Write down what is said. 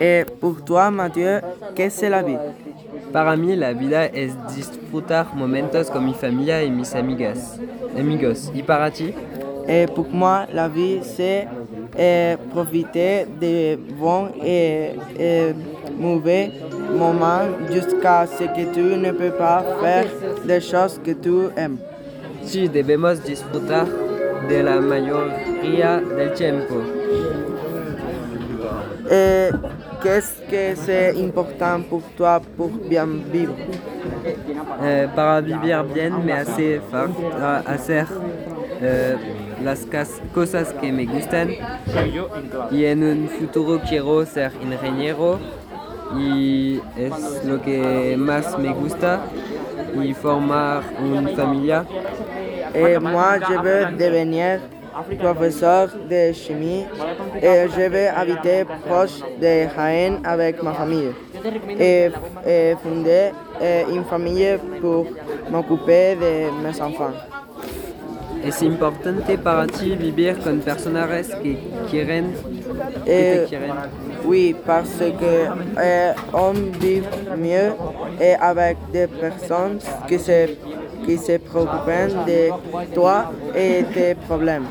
Et pour toi, Mathieu, qu'est-ce que la vie? Para mí la vida es disfrutar momentos con mi familia y mis amigas, amigos. ¿Y para ti? Et pour moi, la vie, c'est euh, profiter des bons et, et mauvais moments jusqu'à ce que tu ne peux pas faire des choses que tu aimes. Sí, debemos disfrutar de la mayoría del tiempo. Et qu'est-ce que c'est important pour toi pour bien vivre? Para vivir bien me hace falta hacer eh, las cosas que me gustan y en un futuro quiero ser ingeniero y es lo que más me gusta y formar una familia. Et moi, je veux devenir professeur de chimie et je veux habiter proche de Jaén avec ma famille et, et fonder une famille pour m'occuper de mes enfants. Es importante para ti vivir con personas que quieren, que Et, te quieren? oui, parce que euh, on vit mieux et avec des personnes qui se, qui se préoccupent de toi et tes problèmes.